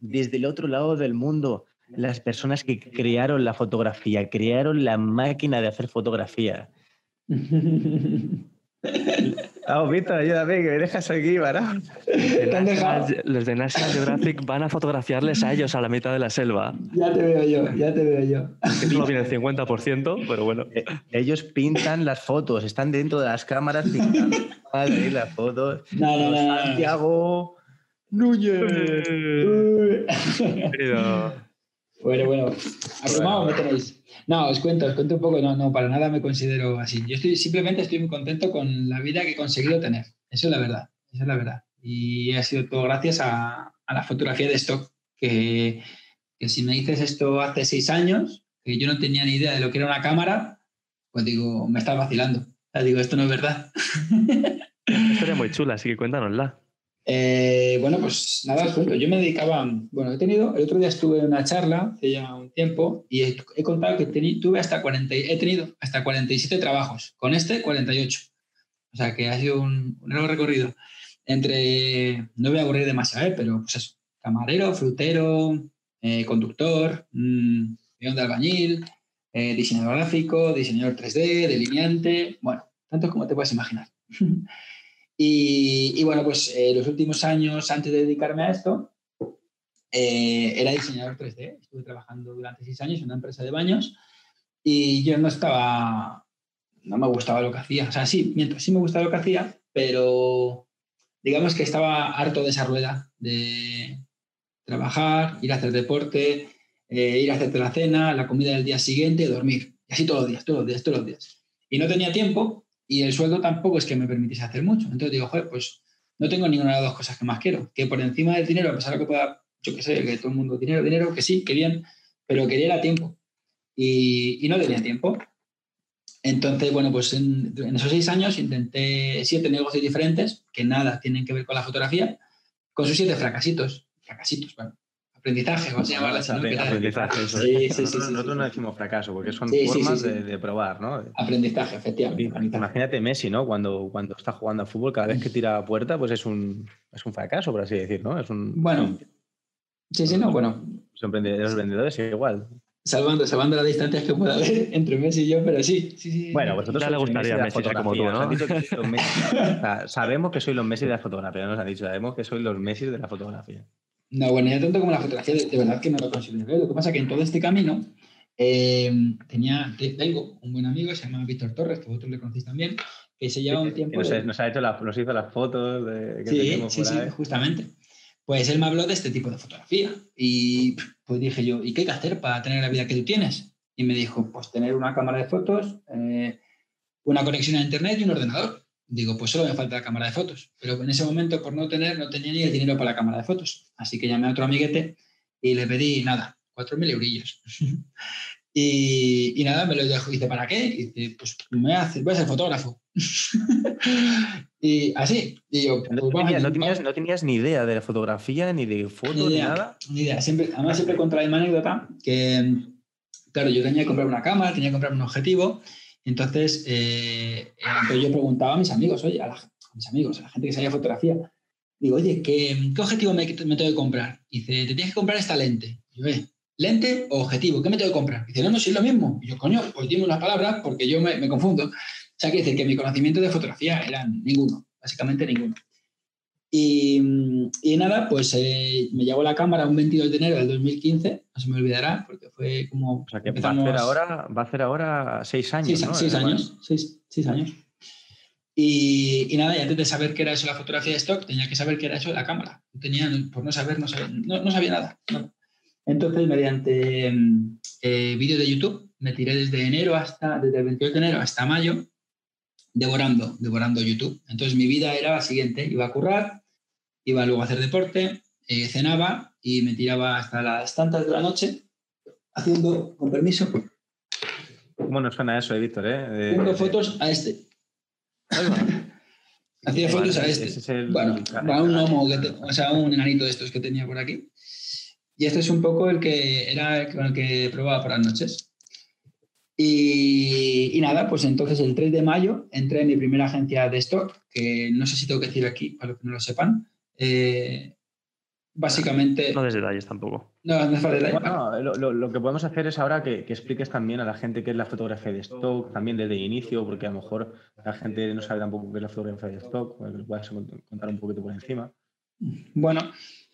desde el otro lado del mundo, las personas que crearon la fotografía, crearon la máquina de hacer fotografía. Ah, Víctor, ayúdame, que me dejas aquí, varón. Los de National Geographic van a fotografiarles a ellos a la mitad de la selva. Ya te veo yo, ya te veo yo. Solo viene el 50%, pero bueno. Eh, Ellos pintan las fotos, están dentro de las cámaras pintando Madre, las fotos. No, no, no, no. Santiago Núñez. Pero- Bueno, bueno, abrumado me tenéis. No, os cuento, os cuento un poco, no, no, para nada me considero así. Yo estoy, simplemente estoy muy contento con la vida que he conseguido tener. Eso es la verdad, eso es la verdad. Y ha sido todo gracias a, a la fotografía de stock, que, que si me dices esto hace seis años, que yo no tenía ni idea de lo que era una cámara, pues digo, me estás vacilando. O sea, digo, esto no es verdad. Una historia muy chula, así que cuéntanosla. Eh, bueno, pues nada. Yo me dedicaba, bueno, he tenido, el otro día estuve en una charla hace ya un tiempo y he, contado que tuve hasta 40, y- he tenido hasta 47 trabajos, con este 48. O sea que ha sido un, largo recorrido. Entre, no voy a aburrir demasiado, ¿eh? pero pues eso, camarero, frutero, eh, conductor, mm, peón de albañil, eh, diseñador gráfico, diseñador 3D, delineante, bueno, tantos como te puedes imaginar. Y, y bueno, pues eh, los últimos años antes de dedicarme a esto, eh, era diseñador 3D. Estuve trabajando durante seis años en una empresa de baños y yo no estaba, no me gustaba lo que hacía. O sea, sí, mientras sí me gustaba lo que hacía, pero digamos que estaba harto de esa rueda de trabajar, ir a hacer deporte, eh, ir a hacerte la cena, la comida del día siguiente, dormir. Y así todos los días, todos los días, todos los días. Y no tenía tiempo y el sueldo tampoco es que me permitiese hacer mucho. Entonces digo, joder, pues no tengo ninguna de las dos cosas que más quiero. Que por encima del dinero, a pesar de que pueda, yo qué sé, que todo el mundo, dinero, dinero, que sí, que bien, pero quería era tiempo. Y, no tenía tiempo. Entonces, bueno, pues en, en esos seis años intenté siete negocios diferentes que nada tienen que ver con la fotografía, con sus siete fracasitos. Fracasitos, bueno, aprendizaje, vamos a llamarla así, ¿no? Que era- Aprendizaje, eso. Sí, sí, sí, sí, nosotros sí, nosotros sí. no decimos fracaso, porque son Sí, sí, sí, formas sí. De, de probar, ¿no? Aprendizaje, efectivamente. aprendizaje. Imagínate Messi, ¿no? Cuando, cuando está jugando a fútbol, cada vez que tira a puerta, pues es un, es un fracaso, por así decir, ¿no? Es un, Bueno, sí, sí, no, bueno, los emprendedores, los vendedores igual. salvando, salvando las distancias que pueda haber entre Messi y yo, pero sí, sí, sí. Bueno, vosotros Ya le gustaría la Messi ser como tú, ¿no? nos han dicho que sois los Messi. O sea, sabemos que sois los Messi de la fotografía, nos han dicho, sabemos que sois los Messi de la fotografía. No, bueno, ya tanto como la fotografía, de, de verdad que no lo considero. Lo que pasa es que en todo este camino eh, tenía, te- tengo un buen amigo, se llama Víctor Torres, que vosotros le conocéis también, que se lleva un Que tiempo... nos, de- nos ha hecho la- nos hizo las fotos de, que Sí, sí, por sí, ahí. justamente. Pues él me habló de este tipo de fotografía y pues dije yo, ¿y qué hay que hacer para tener la vida que tú tienes? Y me dijo, pues tener una cámara de fotos, eh, una conexión a internet y un ordenador. Digo, pues solo me falta la cámara de fotos. Pero en ese momento, por no tener, no tenía ni el dinero para la cámara de fotos. Así que llamé a otro amiguete y le pedí, nada, 4.000 eurillos. y, y nada, me lo dejó. Dice, ¿para qué? Y dice, pues me hacer- voy a ser fotógrafo. y así. Y yo, No, pues, tenías, no tenías- no tenías ni idea de la fotografía, ni de fotos, ni ni nada. ni idea. Siempre, además, siempre contra la misma anécdota que, claro, yo tenía que comprar una cámara, tenía que comprar un objetivo. Entonces, eh, yo preguntaba a mis amigos, oye, a, la- a mis amigos, a la gente que sabía fotografía, digo, oye, ¿qué, objetivo me, tengo que comprar? Y dice, te tienes que comprar esta lente. Y yo, "Eh, ¿lente o objetivo? ¿Qué me tengo que comprar? Y dice, no, no, si es lo mismo. Y yo, coño, pues dime unas palabras porque yo me, me confundo. O sea, que dice que mi conocimiento de fotografía era ninguno, básicamente ninguno. Y, y nada, pues eh, me llegó la cámara un 22 de enero del 2015, no se me olvidará, porque fue como... O sea, que empezamos- va, a hacer ahora, va a hacer ahora seis años, Seis, ¿no? seis años, seis, seis años. Y, y nada, y antes de saber qué era eso la fotografía de stock, tenía que saber qué era eso de la cámara. Tenía, por no saber, no sabía, no, no sabía nada. no. Entonces, mediante mm, eh, vídeos de YouTube, me tiré desde enero hasta, desde el 28 de enero hasta mayo, devorando, devorando YouTube. Entonces, mi vida era la siguiente, iba a currar, iba luego a hacer deporte, eh, cenaba y me tiraba hasta las tantas de la noche haciendo, con permiso, ¿Cómo nos suena eso, eh, Víctor? Eh? Haciendo fotos a este. Hacía fotos a este. es el- bueno, a un que te- o sea, un enanito de estos que tenía por aquí. Y este es un poco el que era el con el que probaba por las noches. Y, y nada, pues entonces el 3 de mayo entré en mi primera agencia de stock, que no sé si tengo que decir aquí, para los que no lo sepan. Eh, básicamente... No des detalles tampoco. No, no detalles. Bueno, lo, lo- lo que podemos hacer es ahora que, que expliques también a la gente qué es la fotografía de stock, también desde el inicio, porque a lo mejor la gente no sabe tampoco qué es la fotografía de stock, pues que lo puedas cont- contar un poquito por encima. Bueno,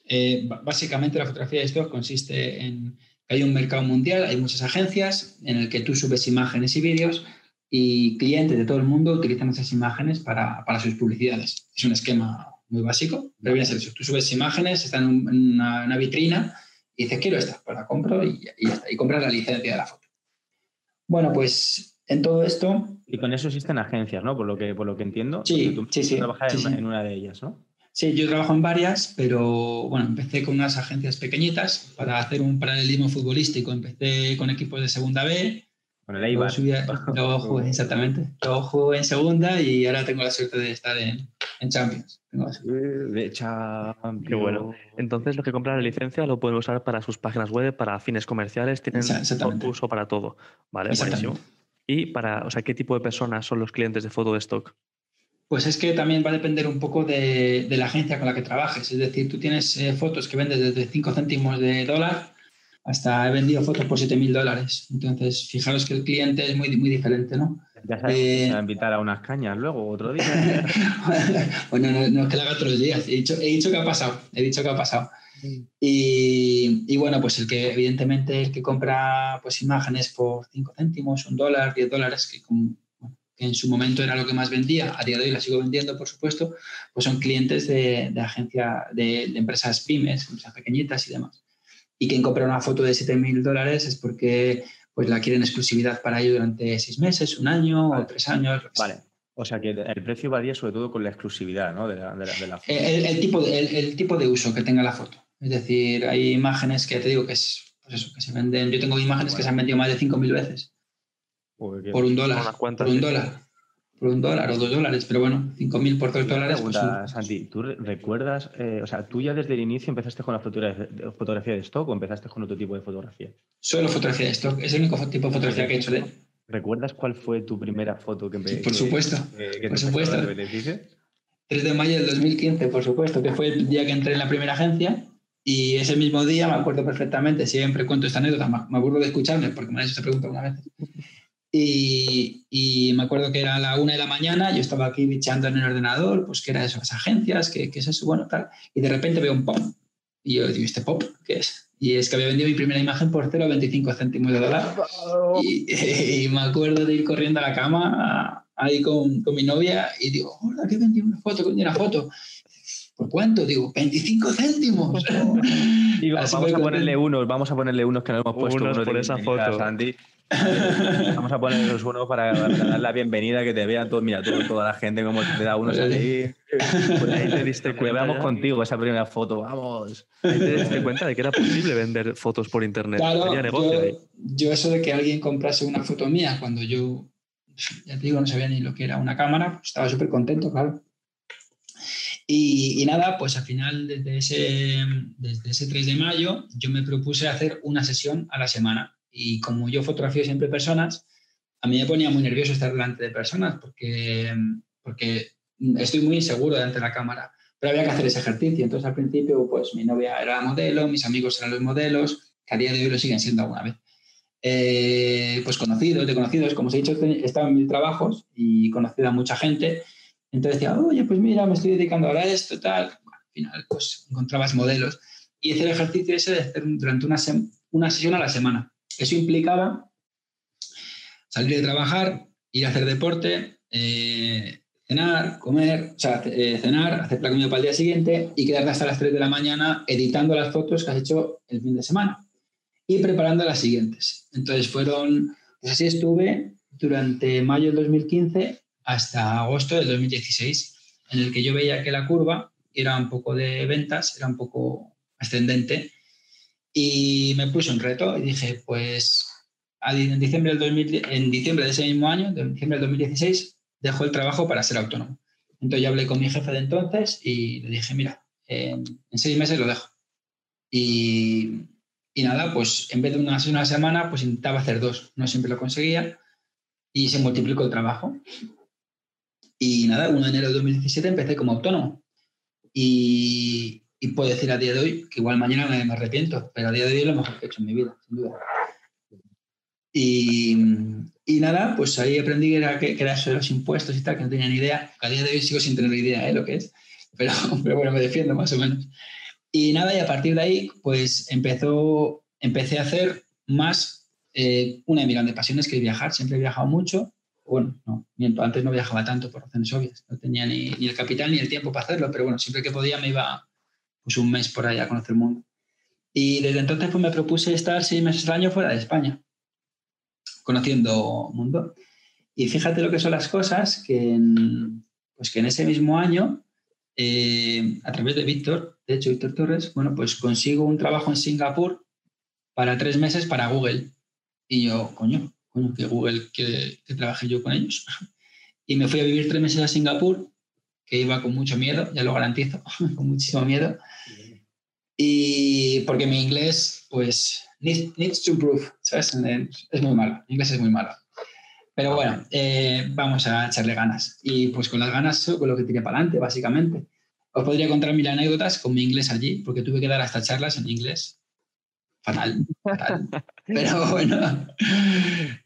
eh, básicamente la fotografía de stock consiste en hay un mercado mundial, hay muchas agencias en el que tú subes imágenes y vídeos y clientes de todo el mundo utilizan esas imágenes para, para sus publicidades. Es un esquema muy básico, pero ser eso. Tú subes imágenes, están en, un- en una, una vitrina y dices, quiero esta, pues la compro y, y ya está. Y compras la licencia de la foto. Bueno, pues en todo esto Y con eso existen agencias, ¿no? Por lo que, por lo que entiendo. Sí, Tú sí, sí, en, sí. en una de ellas, ¿no? Sí, yo trabajo en varias, pero bueno, empecé con unas agencias pequeñitas para hacer un paralelismo futbolístico. Empecé con equipos de segunda B, Con el Eibar. luego jugué, exactamente, luego jugué en segunda y ahora tengo la suerte de estar en, en Champions. Suerte. De Champions. Qué bueno. Entonces, lo que compran la licencia lo pueden usar para sus páginas web, para fines comerciales, tienen uso para todo. Vale, buenísimo. Y para, o sea, ¿qué tipo de personas son los clientes de foto de stock? Pues es que también va a depender un poco de, de la agencia con la que trabajes. Es decir, tú tienes eh, fotos que vendes desde 5 céntimos de dólar hasta he vendido fotos por 7.000 dólares. Entonces, fijaros que el cliente es muy, muy diferente, ¿no? Ya sabes, Eh, a invitar a unas cañas luego, otro día. bueno, no, no es que lo haga los días. He dicho, he dicho que ha pasado. He dicho que ha pasado. Y, y bueno, pues el que, evidentemente, el que compra pues, imágenes por 5 céntimos, un dólar, 10 dólares, que, con- en su momento era lo que más vendía, a día de hoy la sigo vendiendo, por supuesto, pues son clientes de, de agencia, de, de empresas pymes, empresas pequeñitas y demás. Y quien compra una foto de 7.000 dólares es porque pues la quieren exclusividad para ello durante seis meses, un año o tres años. Vale. O sea que el precio varía sobre todo con la exclusividad, ¿no? De la, de la, de la foto. El, el tipo de, el, el tipo de uso que tenga la foto. Es decir, hay imágenes que te digo que es, pues eso, que se venden. Yo tengo imágenes que se han vendido más de 5.000 veces por un dólar. Por un dólar. Por un dólar o dos dólares. Pero bueno, 5.000 por dos dólares. Pues, pregunta, un- Santi, ¿tú re- recuerdas, eh, o sea, tú ya desde el inicio empezaste con la fotografía de, de stock o empezaste con otro tipo de fotografía? solo fotografía de stock. Es el único tipo de fotografía que he hecho de. ¿Recuerdas cuál fue tu primera foto que empe- Por supuesto. que- que te por supuesto. beneficio? 3 de mayo del 2015, por supuesto, que fue el día que entré en la primera agencia. Y ese mismo día, me acuerdo perfectamente, siempre cuento esta anécdota, me aburro de escucharme porque me han hecho esta pregunta una vez. Y, y me acuerdo que era la una de la mañana, yo estaba aquí bicheando en el ordenador, pues qué era eso, las agencias, qué, qué es eso, bueno, tal. Y de repente veo un pop. Y yo digo, ¿este pop qué es? Y es que había vendido mi primera imagen por 0,25 céntimos de dólar. Y, y me acuerdo de ir corriendo a la cama ahí con, con mi novia y digo, hola, que vendí una foto, que vendí una foto. ¿Por cuánto? Digo, 25 céntimos. Digo, Así vamos a ponerle unos, vamos a ponerle unos que no hemos puesto. Unos unos por de esa foto. Santi. Vamos a ponerlos unos para, para dar la bienvenida, que te vean todos, mira, todo- toda la gente como te da unos ahí. Pues ahí te diste cuenta veamos ya. contigo esa primera foto, vamos. Ahí te diste cuenta de que era posible vender fotos por internet. Claro, Había negocio ahí. yo, yo eso de que alguien comprase una foto mía cuando yo, ya te digo, no sabía ni lo que era una cámara, pues estaba súper contento, claro. Y, y nada, pues al final, desde ese, desde ese 3 de mayo, yo me propuse hacer una sesión a la semana. Y como yo fotografío siempre personas, a mí me ponía muy nervioso estar delante de personas porque, porque estoy muy inseguro delante de la cámara. Pero había que hacer ese ejercicio. Entonces, al principio, pues mi novia era modelo, mis amigos eran los modelos, que a día de hoy lo siguen siendo alguna vez. Eh, pues conocidos, de conocidos, como os he dicho, he estado en mil trabajos y he conocido a mucha gente. Entonces decía, oye, pues mira, me estoy dedicando ahora a esto, tal. Bueno, al final, pues encontrabas modelos. Y hice el ejercicio ese de hacer durante una, una sesión a la semana. Eso implicaba salir de trabajar, ir a hacer deporte, eh, cenar, comer, o sea, eh, cenar, hacer la comida para el día siguiente y quedarte hasta las 3 de la mañana editando las fotos que has hecho el fin de semana y preparando las siguientes. Entonces fueron, pues así estuve durante mayo del 2015 hasta agosto del 2016, en el que yo veía que la curva era un poco de ventas, era un poco ascendente y me puse un reto y dije, pues en diciembre, del 2000 en diciembre de ese mismo año, de diciembre del 2016, dejo el trabajo para ser autónomo. Entonces yo hablé con mi jefe de entonces y le dije, mira, en, en seis meses lo dejo. Y, y nada, pues en vez de una, una semana, pues intentaba hacer dos. No siempre lo conseguía y se multiplicó el trabajo. Y nada, 1 de enero de 2017 empecé como autónomo. Y, y puedo decir a día de hoy que igual mañana me, me arrepiento, pero a día de hoy es lo mejor que he hecho en mi vida, sin duda. Y, y nada, pues ahí aprendí que era, que era eso de los impuestos y tal, que no tenía ni idea. A día de hoy sigo sin tener idea de ¿eh? lo que es, pero, pero bueno, me defiendo más o menos. Y nada, y a partir de ahí, pues empezó, empecé a hacer más, eh, una de mis grandes pasiones que es viajar. Siempre he viajado mucho. Bueno, no, antes no viajaba tanto por razones obvias. No tenía ni, ni, el capital ni el tiempo para hacerlo, pero bueno, siempre que podía me iba pues un mes por ahí a conocer el mundo. Y desde entonces pues me propuse estar seis meses al año fuera de España, conociendo mundo. Y fíjate lo que son las cosas, que en, pues que en ese mismo año eh, a través de Víctor, de hecho, Víctor Torres, bueno, pues consigo un trabajo en Singapur para tres meses para Google. Y yo, coño, coño, que Google, que, que trabaje yo con ellos. Y me fui a vivir tres meses a Singapur, que iba con mucho miedo, ya lo garantizo, con muchísimo miedo. Y porque mi inglés, pues, needs, needs to improve, ¿sabes? Es muy malo, mi inglés es muy malo. Pero bueno, eh, vamos a echarle ganas. Y pues con las ganas, con lo que tiré para adelante, básicamente. Os podría contar mil anécdotas con mi inglés allí, porque tuve que dar hasta charlas en inglés. Fatal, fatal. Pero bueno.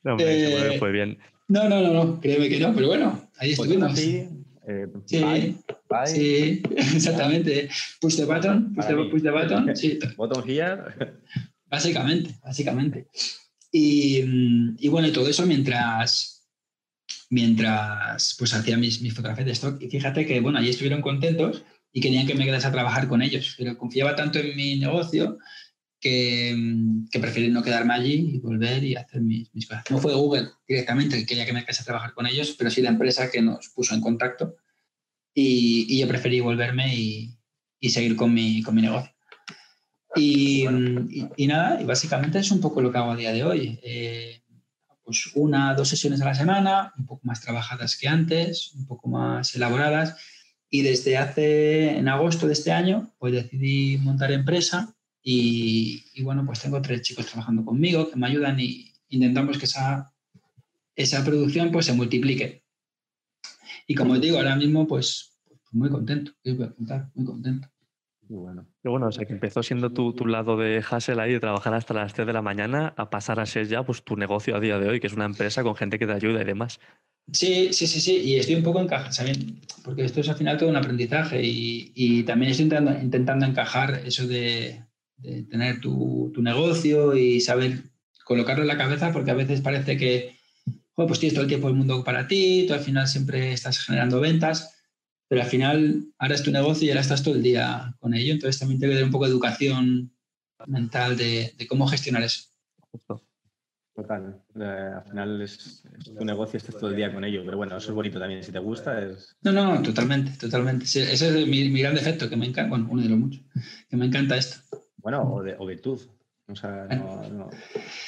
No, hombre, eh, fue bien. No, no, no, no, créeme que no, pero bueno, ahí estuvimos. Así, eh, Sí, sí, exactamente. Push the button, push the, push the button, sí, Bottom here. básicamente, básicamente. Y, mm, y bueno, y todo eso mientras, mientras pues hacía mis, mis fotografías de stock. Y fíjate que, bueno, allí estuvieron contentos y querían que me quedase a trabajar con ellos, pero confiaba tanto en mi negocio que, mm, que preferí no quedarme allí y volver y hacer mis, mis cosas. No fue Google directamente que quería que me quedase a trabajar con ellos, pero sí la empresa que nos puso en contacto y, y yo preferí volverme y, y seguir con mi, con mi negocio. Y, y, y nada, y básicamente es un poco lo que hago a día de hoy. Eh, pues una, dos sesiones a la semana, un poco más trabajadas que antes, un poco más elaboradas. Y desde hace, en agosto de este año, pues decidí montar empresa y, y bueno, pues tengo tres chicos trabajando conmigo que me ayudan y intentamos que esa, esa producción pues se multiplique. Y como os digo, ahora mismo pues, pues muy contento, ¿qué os voy a contar? Muy contento. Muy bueno. Bueno, o sea que empezó siendo tu, tu lado de hustle ahí, de trabajar hasta las 3 de la mañana, a pasar a ser ya pues tu negocio a día de hoy, que es una empresa con gente que te ayuda y demás. Sí, sí, sí, sí, y estoy un poco encajado, ¿saben? Porque esto es al final todo un aprendizaje y, y también estoy intentando, intentando encajar eso de, de tener tu, tu, negocio y saber colocarlo en la cabeza, porque a veces parece que, bueno, pues tienes todo el tiempo del mundo para ti, tú al final siempre estás generando ventas, pero al final ahora es tu negocio y ahora estás todo el día con ello, entonces también te que dar un poco de educación mental de, de cómo gestionar eso. Justo. Total. Eh, al final es, es, tu negocio, estás todo el día con ello. Pero bueno, eso es bonito también. Si te gusta, es. No, no, totalmente, totalmente. Sí, ese es mi, mi, gran defecto, que me encanta, bueno, uno de los muchos, que me encanta esto. Bueno, o, de, o virtud. O sea, no. no.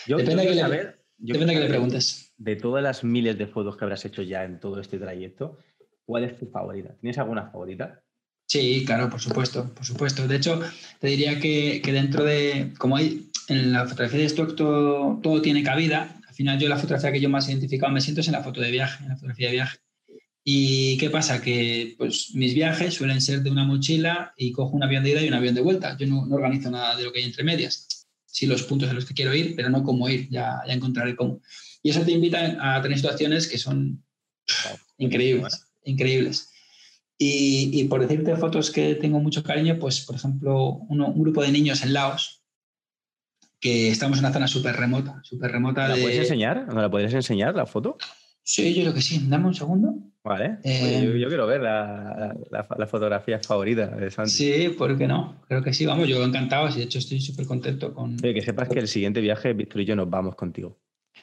Yo, depende de que, saber, le, depende que le preguntes. De todas las miles de fotos que habrás hecho ya en todo este trayecto, ¿cuál es tu favorita? ¿Tienes alguna favorita? Sí, claro, por supuesto, por supuesto. De hecho, te diría que, que dentro de, como hay en la fotografía de stock todo, todo, tiene cabida, al final yo la fotografía que yo más identificado me siento es en la foto de viaje, en la fotografía de viaje. ¿Y qué pasa? Que pues, mis viajes suelen ser de una mochila y cojo un avión de ida y un avión de vuelta. Yo no, no organizo nada de lo que hay entre medias. Sí los puntos a los que quiero ir, pero no cómo ir, ya, ya encontraré cómo. Y eso te invita a tener situaciones que son increíbles, increíbles. Y, y, por decirte fotos que tengo mucho cariño, pues por ejemplo, uno, un grupo de niños en Laos, que estamos en una zona súper remota, súper remota. ¿La de... puedes enseñar? ¿Me la podrías enseñar la foto? Sí, yo creo que sí. Dame un segundo. Vale. Eh, yo, yo, quiero ver la, la, la, fotografía favorita de Santi. Sí, ¿por qué no? Creo que sí. Vamos, yo encantado. De hecho, estoy súper contento con. Oye, que sepas que el siguiente viaje, Víctor y yo nos vamos contigo.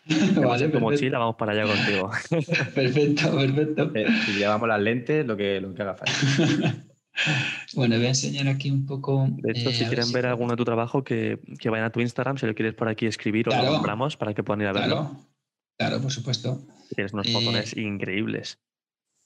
vale, como mochila, vamos para allá contigo. perfecto, perfecto. Eh, si llevamos las lentes, lo que, lo que haga falta. bueno, voy a enseñar aquí un poco. De hecho, eh, si quieren ver, si... alguno de tu trabajo, que, que, vayan a tu Instagram, si lo quieres por aquí escribir claro. o lo compramos para que puedan ir a verlo. Claro, claro por supuesto. Tienes unos fotones eh... increíbles.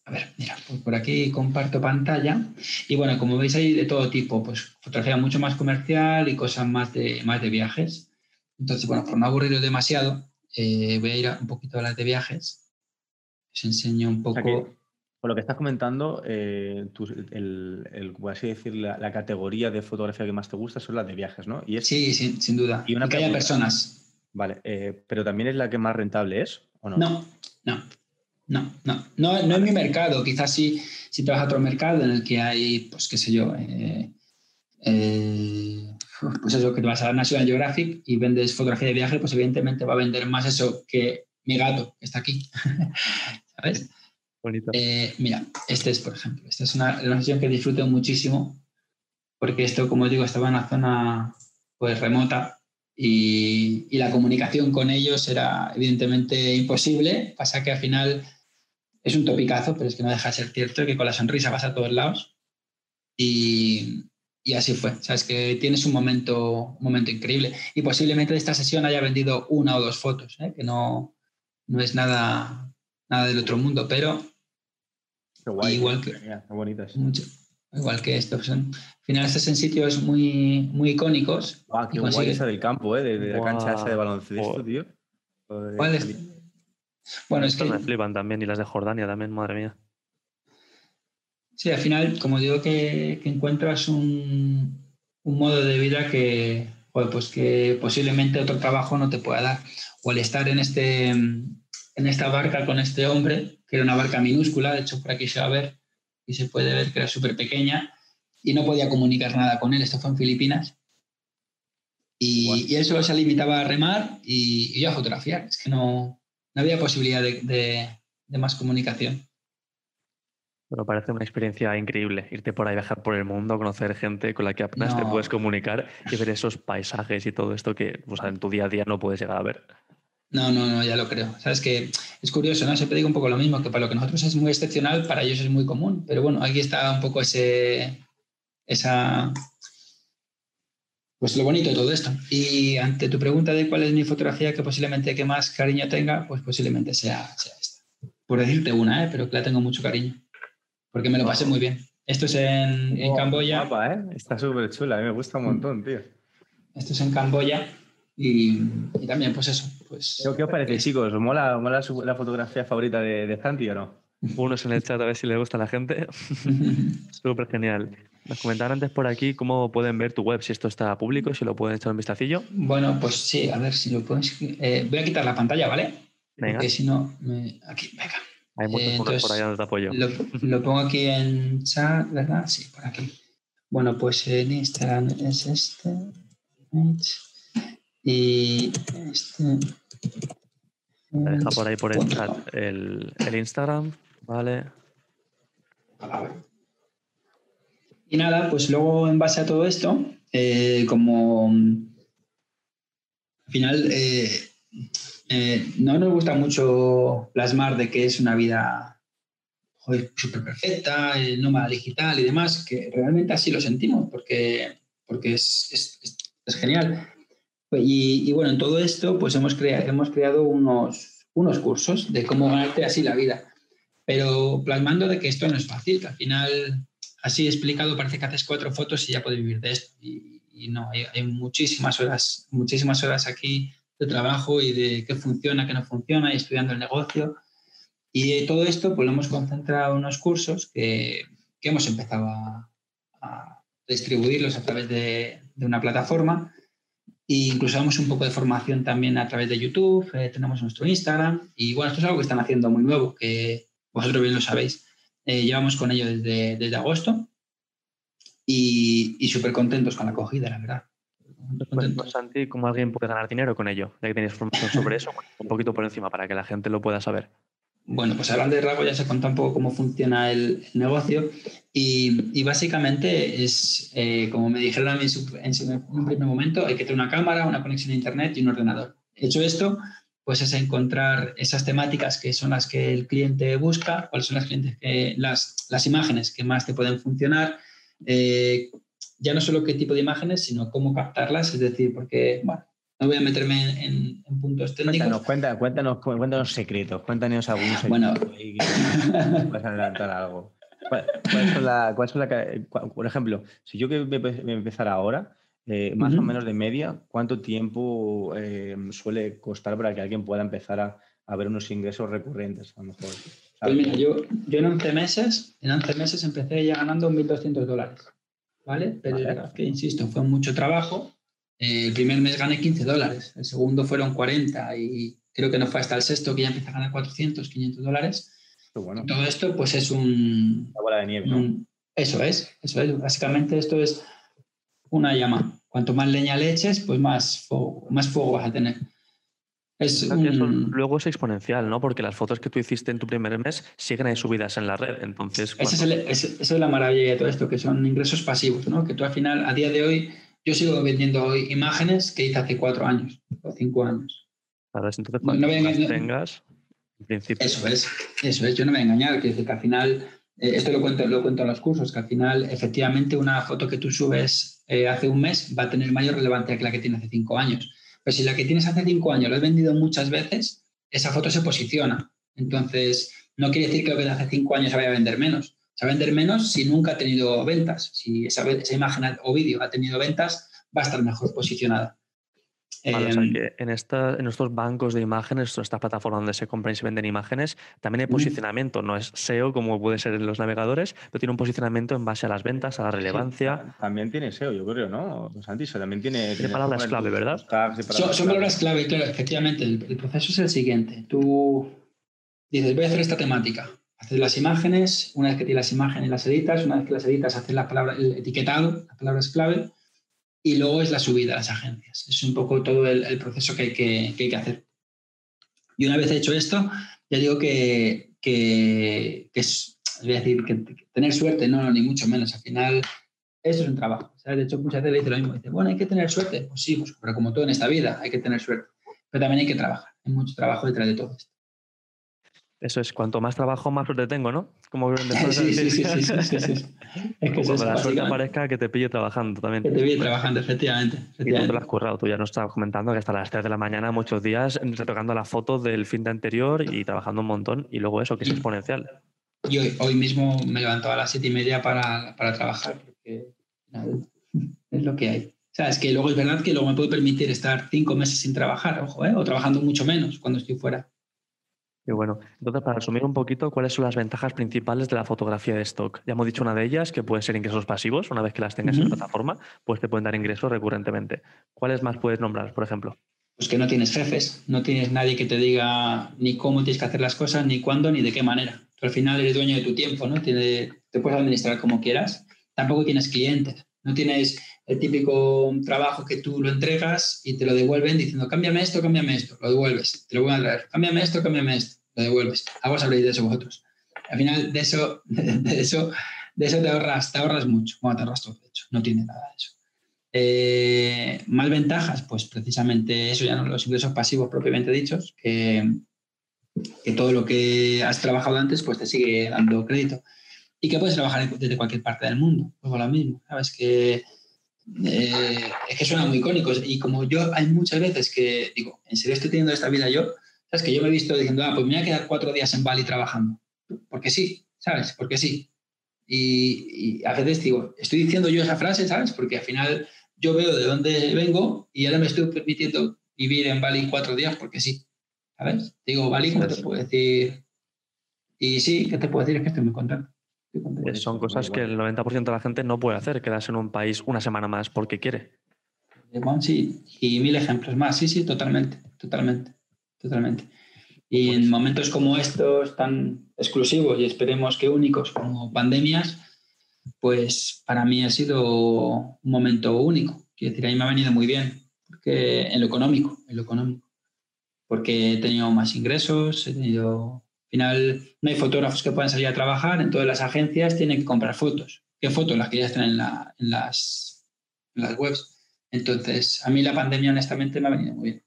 A ver, mira, pues por aquí comparto pantalla. Y bueno, como veis hay de todo tipo, pues fotografía mucho más comercial y cosas más de, más de viajes. Entonces, bueno, por no aburriros demasiado, eh, voy a ir a un poquito a las de viajes. Os enseño un poco. O sea Por lo que estás comentando, eh, el, el, así decir, la, categoría de fotografía que más te gusta son las de viajes, ¿no? Y sí, sin duda. Y, una que haya personas. Vale, eh, pero también es la que más rentable es, ¿o no? No, no, no, no. No, no es mi mercado. Quizás si, si te vas a otro mercado en el que hay, pues qué sé yo, eh, pues eso, que te vas a la National Geographic y vendes fotografía de viaje, pues evidentemente va a vender más eso que mi gato, que está aquí. ¿Sabes? Eh, mira, este es, por ejemplo, esta es una, sesión que disfruto muchísimo porque esto, como digo, estaba en una zona pues remota y, y, la comunicación con ellos era evidentemente imposible. Pasa que al final es un topicazo, pero es que no deja de ser cierto que con la sonrisa vas a todos lados. Y, y así fue. Sabes que tienes un momento, un momento increíble. Y posiblemente de esta sesión haya vendido una o dos fotos, ¿eh? que no, no es nada, nada del otro mundo, pero igual que, igual que esto. Son, al final estás en sitios muy, muy icónicos. Wow, qué guay esa del campo, ¿eh? de, la cancha esa de baloncesto, tío. ¿Cuál es? Bueno, es que... me flipan también y las de Jordania también, madre mía. Sí, al final, como digo, que, que encuentras un, un, modo de vida que, pues que posiblemente otro trabajo no te pueda dar. O al estar en, este, en esta barca con este hombre, que era una barca minúscula, de hecho por aquí se va a ver y se puede ver que era súper pequeña y no podía comunicar nada con él, esto fue en Filipinas. Y, y él solo se limitaba a remar y, a fotografiar, es que no, no había posibilidad de, de, más comunicación. Pero parece una experiencia increíble irte por ahí, viajar por el mundo, conocer gente con la que apenas te puedes comunicar y ver esos paisajes y todo esto que pues, en tu día a día no puedes llegar a ver. No, no, no, ya lo creo. Sabes que es curioso, ¿no? Siempre digo un poco lo mismo, que para lo que nosotros es muy excepcional, para ellos es muy común. Pero bueno, aquí está un poco ese, esa, pues lo bonito de todo esto. Y ante tu pregunta de cuál es mi fotografía que posiblemente que más cariño tenga, pues posiblemente sea, esta. Por decirte una, ¿eh? pero que la tengo mucho cariño. Porque me lo pasé muy bien. Esto es en, en Camboya. ¿eh? Está súper chula, a mí me gusta un montón, tío. Esto es en Camboya y, también, pues eso. Pues, ¿Qué os parece, chicos? ¿Mola, mola la fotografía favorita de, de Santi o no? Unos en el chat a ver si le gusta a la gente. Súper genial. Nos comentaron antes por aquí cómo pueden ver tu web, si esto está público, si lo pueden echar un vistacillo. Bueno, pues sí, a ver si lo puedes. Eh, voy a quitar la pantalla, ¿vale? Venga. Porque si no, aquí, venga. Hay muchos eh, por allá donde te apoyo. Lo, lo, pongo aquí en chat, ¿verdad? Sí, por aquí. Bueno, pues en Instagram es este. Y este. Deja por ahí por el chat el, el Instagram, ¿vale? Y nada, pues luego en base a todo esto, eh, como al final eh, eh, no nos gusta mucho plasmar de que es una vida súper perfecta, nómada digital y demás, que realmente así lo sentimos, porque, porque es, es, es genial. Y, bueno, en todo esto, pues hemos, hemos creado unos, unos cursos de cómo ganarte así la vida, pero plasmando de que esto no es fácil, que al final, así explicado, parece que haces cuatro fotos y ya puedes vivir de esto. Y, no, hay, hay, muchísimas horas, muchísimas horas aquí de trabajo y de qué funciona, qué no funciona, y estudiando el negocio. Y todo esto, pues lo hemos concentrado en unos cursos que, que hemos empezado a, a, distribuirlos a través de, de una plataforma y incluso damos un poco de formación también a través de YouTube, eh, tenemos nuestro Instagram y bueno, esto es algo que están haciendo muy nuevo, que vosotros bien lo sabéis. Eh, llevamos con ello desde, desde agosto y, y súper contentos con la acogida, la verdad. Pues, Santi, ¿cómo alguien puede ganar dinero con ello? Ya que tenéis formación sobre eso, un poquito por encima para que la gente lo pueda saber. Bueno, pues hablando de rasgo ya se contado un poco cómo funciona el, negocio y, básicamente es, eh, como me dijeron a mí en, un primer momento, hay que tener una cámara, una conexión a internet y un ordenador. Hecho esto, pues es encontrar esas temáticas que son las que el cliente busca, cuáles son las imágenes que más te pueden funcionar, eh, ya no solo qué tipo de imágenes, sino cómo captarlas, es decir, porque, bueno, no voy a meterme en, puntos técnicos. Cuéntanos, cuéntanos, cuéntanos, secretos, cuéntanos algún secreto bueno. puedes adelantar algo. ¿Cuál, es la, cuál la, por ejemplo, si yo que me empezara ahora, eh, más o menos de media, ¿cuánto tiempo eh, suele costar para que alguien pueda empezar a, a ver unos ingresos recurrentes? A lo mejor. Pues mira, yo, yo en 11 meses, en 11 meses empecé ya ganando 1.200 dólares, ¿vale? Pero es verdad que, insisto, fue mucho trabajo. Eh, el primer mes gané 15 dólares, el segundo fueron 40 y creo que no fue hasta el sexto que ya empecé a ganar 400, 500 dólares. Bueno. Todo esto pues es un... La bola de nieve, un- eso es, eso es. Básicamente esto es una llama. Cuanto más leña le eches, pues más fuego, más fuego vas a tener. Es eso luego es exponencial, ¿no? Porque las fotos que tú hiciste en tu primer mes siguen ahí subidas en la red. Entonces, es el- esa es la maravilla de todo esto, que son ingresos pasivos, ¿no? Que tú al final, a día de hoy, yo sigo vendiendo hoy imágenes que hice hace cuatro años o cinco años. no no- tengas, en principio, Eso es, eso es, yo no me voy a engañar, decir que al final, eh, esto lo cuento, lo cuento en los cursos, que al final, efectivamente, una foto que tú subes eh, hace un mes va a tener mayor relevancia que la que tiene hace cinco años. Pero si la que tienes hace cinco años lo has vendido muchas veces, esa foto se posiciona. Entonces, no quiere decir que lo que de hace cinco años se vaya a vender menos. A vender menos si nunca ha tenido ventas. Si esa, imagen o vídeo ha tenido ventas, va a estar mejor posicionada. Vale, o sea Em, que en, esta, en estos bancos de imágenes, estas plataformas donde se compran y se venden imágenes, también hay posicionamiento. No es SEO como puede ser en los navegadores, pero tiene un posicionamiento en base a las ventas, a la relevancia. También tiene SEO, yo creo, ¿no? Santi, eso también tiene. tiene palabras clave, ¿verdad? tags y Son, palabras son clave. palabras clave, claro, efectivamente. El, el proceso es el siguiente. Tú dices, voy a hacer esta temática. Haces las imágenes, una vez que tienes las imágenes las editas, una vez que las editas haces la palabra, el etiquetado, las palabras clave, y luego es la subida a las agencias. Es un poco todo el, proceso que hay que, que hay que hacer. Y una vez hecho esto, ya digo que, que, es, voy a decir, que, tener suerte, no, no, ni mucho menos. Al final, eso es un trabajo. De hecho, muchas veces le dice lo mismo. Dice, bueno, hay que tener suerte. Pues sí, pues, pero como todo en esta vida, hay que tener suerte. Pero también hay que trabajar. Hay mucho trabajo detrás de todo esto. Eso es, cuanto más trabajo, más suerte tengo, ¿no? Como Sí, sí, sí, sí. Es que la suerte aparezca, que te pille trabajando también. Que te vi trabajando, efectivamente. Y tú te lo has currado, tú ya nos estabas comentando que hasta las 3 de la mañana muchos días retocando la foto del fin de anterior y trabajando un montón y luego eso, que es exponencial. Y hoy, mismo me levanto a las siete y media para, para trabajar, porque es lo que hay. O sea, es que luego es verdad que luego me puedo permitir estar cinco meses sin trabajar, ojo, ¿eh? o trabajando mucho menos cuando estoy fuera. Y bueno, entonces para resumir un poquito, ¿cuáles son las ventajas principales de la fotografía de stock? Ya hemos dicho una de ellas, que puede ser ingresos pasivos, una vez que las tengas en la plataforma, pues te pueden dar ingresos recurrentemente. ¿Cuáles más puedes nombrar, por ejemplo? Pues que no tienes jefes, no tienes nadie que te diga ni cómo tienes que hacer las cosas, ni cuándo, ni de qué manera. Tú al final eres dueño de tu tiempo, ¿no? Tiene- te puedes administrar como quieras. Tampoco tienes clientes, no tienes el típico trabajo que tú lo entregas y te lo devuelven diciendo, cámbiame esto, cámbiame esto, lo devuelves, te lo voy a traer, cámbiame esto, cámbiame esto, lo devuelves. Algo sabréis de eso vosotros. Al final de eso, de eso, de eso te ahorras, te ahorras mucho. Bueno, te ahorras todo, de hecho, no tiene nada de eso. Eh, ¿Más ventajas? Pues precisamente eso, ya no los ingresos pasivos propiamente dichos, que, todo lo que has trabajado antes pues te sigue dando crédito. Y que puedes trabajar desde cualquier parte del mundo, pues lo mismo, ¿sabes? Que eh, es que suena muy icónico. Y como yo hay muchas veces que digo, ¿en serio estoy teniendo esta vida yo? ¿Sabes? Que yo me he visto diciendo, ah, pues me voy a quedar cuatro días en Bali trabajando. Porque sí, ¿sabes? Porque sí. Y, y a veces digo, estoy diciendo yo esa frase, ¿sabes? Porque al final yo veo de dónde vengo y ahora me estoy permitiendo vivir en Bali cuatro días porque sí. ¿Sabes? Digo, Bali, ¿cómo te puedo decir? Y sí, ¿qué te puedo decir? Es que estoy muy contento. Eh, Son cosas que el 90% de la gente no puede hacer, quedarse en un país una semana más porque quiere. Sí, y mil ejemplos más. Sí, sí, totalmente, totalmente, totalmente. Y en momentos como estos tan exclusivos y esperemos que únicos como pandemias, pues para mí ha sido un momento único. Quiero decir, a mí me ha venido muy bien, porque en lo económico, en lo económico. Porque he tenido más ingresos, he tenido... Al final, no hay fotógrafos que puedan salir a trabajar, entonces las agencias tienen que comprar fotos. ¿Qué fotos? Las que ya están en, la, en, las, en las webs. Entonces, a mí la pandemia honestamente me ha venido muy bien.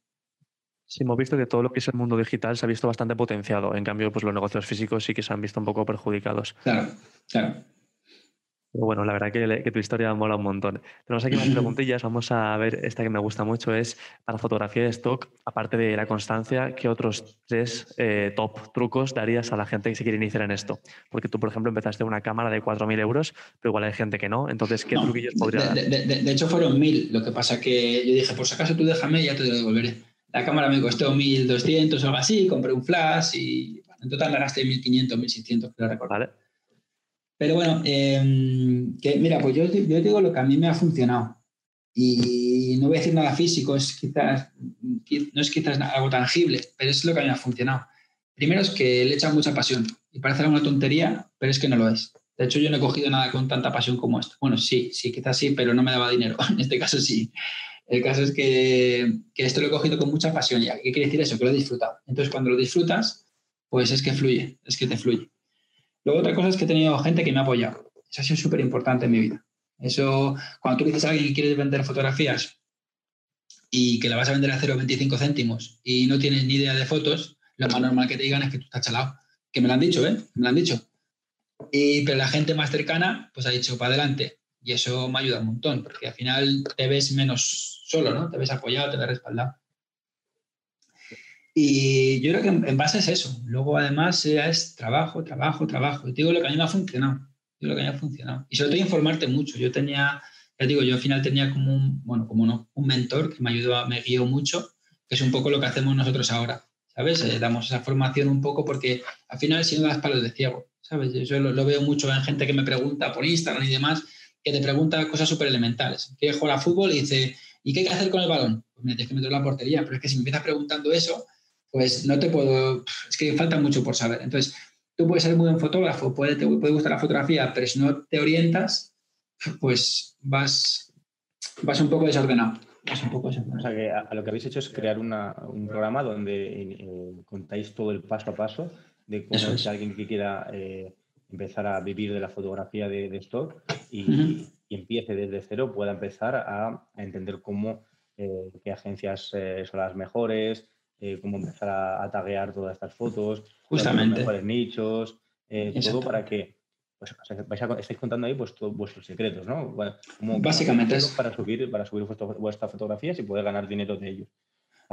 Sí, hemos visto que todo lo que es el mundo digital se ha visto bastante potenciado. En cambio, pues los negocios físicos sí que se han visto un poco perjudicados. Claro, claro. Pero bueno, la verdad que, que, tu historia mola un montón. Tenemos aquí más preguntillas. Vamos a ver esta que me gusta mucho. Es para fotografía de stock, aparte de la constancia, ¿qué otros tres eh, top trucos darías a la gente que se quiere iniciar en esto? Porque tú, por ejemplo, empezaste una cámara de 4.000 euros, pero igual hay gente que no. Entonces, ¿qué no, truquillos podría de, de, de, de, hecho, fueron 1.000. Lo que pasa que yo dije, por si acaso tú déjame y ya te lo devolveré. La cámara me costó 1.200 o algo así, compré un flash y bueno, En total me gasté 1.500, 1.600, creo recordar. Vale. Pero bueno, em, mira, pues yo, yo digo lo que a mí me ha funcionado. Y no voy a decir nada físico, es quizás, no es quizás algo tangible, pero es lo que a mí me ha funcionado. Primero es que le echan mucha pasión y parece una tontería, pero es que no lo es. De hecho, yo no he cogido nada con tanta pasión como esto. Bueno, sí, sí, quizás sí, pero no me daba dinero. En este caso sí. El caso es que, que esto lo he cogido con mucha pasión. ¿Y qué quiere decir eso? Que lo he disfrutado. Entonces, cuando lo disfrutas, pues es que fluye, es que te fluye. Luego, otra cosa es que he tenido gente que me ha apoyado. Eso ha sido súper importante en mi vida. Eso, cuando tú dices a alguien que quieres vender fotografías y que la vas a vender a 0,25 céntimos y no tienes ni idea de fotos, lo más normal que te digan es que tú estás chalado. Que me lo han dicho, ¿eh? Me lo han dicho. Y, pero la gente más cercana, pues ha dicho, para adelante. Y eso me ayuda un montón, porque al final te ves menos solo, ¿no? Te ves apoyado, te ves respaldado. Y yo creo que en, base es eso. Luego, además, es trabajo, trabajo, trabajo. Y te digo lo que a mí me ha funcionado. Digo lo que a mí me ha funcionado. Y sobre todo informarte mucho. Yo tenía, ya digo, yo al final tenía como un, bueno, como no, un mentor que me ayudó, me guió mucho, que es un poco lo que hacemos nosotros ahora. ¿Sabes? Eh, damos esa formación un poco porque al final si no das palos de ciego. ¿Sabes? Yo lo, veo mucho en gente que me pregunta por Instagram y demás, que te pregunta cosas súper elementales. Quiere jugar a fútbol y dice, ¿y qué hay que hacer con el balón? Pues me tienes que meter la portería. Pero es que si me empiezas preguntando eso, pues no te puedo, es que falta mucho por saber. Entonces, tú puedes ser muy buen fotógrafo, puede, te puede gustar la fotografía, pero si no te orientas, pues vas, vas un poco desordenado. un poco desordenado. O sea, que a, lo que habéis hecho es crear un programa donde eh, contáis todo el paso a paso de cómo es. alguien que quiera eh, empezar a vivir de la fotografía de, stock y, empiece desde cero, pueda empezar a, entender cómo, eh, qué agencias son las mejores, cómo empezar a, taguear todas estas fotos, justamente los mejores nichos, todo para que pues, estáis contando ahí pues todos vuestros secretos, ¿no? Básicamente es para subir para subir vuestras fotografías y poder ganar dinero de ellos.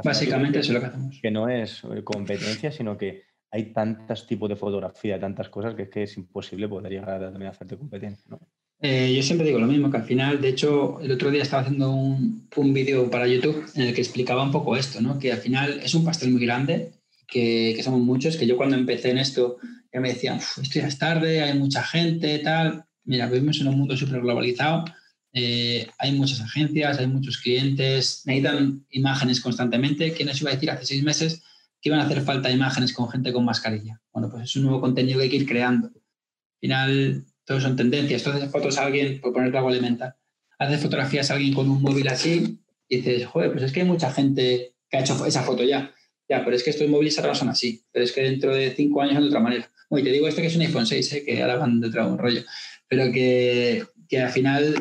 Básicamente eso es lo que hacemos. Que no es competencia, sino que hay tantos tipos de fotografía, tantas cosas que es que es imposible poder llegar a también hacerte competencia. ¿no? Eh, yo siempre digo lo mismo, que al final, de hecho, el otro día estaba haciendo un, un vídeo para YouTube en el que explicaba un poco esto, ¿no? que al final es un pastel muy grande, que, que somos muchos, que yo cuando empecé en esto ya me decían, esto ya es tarde, hay mucha gente, tal. Mira, vivimos en un mundo súper globalizado, eh, hay muchas agencias, hay muchos clientes, necesitan imágenes constantemente. ¿Quién nos iba a decir hace seis meses que iban a hacer falta imágenes con gente con mascarilla. Bueno, pues es un nuevo contenido que hay que ir creando. Al final, todo son tendencias. Tú haces fotos a alguien, por ponerte algo elemental, haces fotografías a alguien con un móvil así y dices, joder, pues es que hay mucha gente que ha hecho esa foto ya. Ya, pero es que estos móviles ahora son así. Pero es que dentro de cinco años son de otra manera. Oye, te digo esto que es un iPhone 6, ¿eh? que ahora van de otro rollo. Pero que, que al final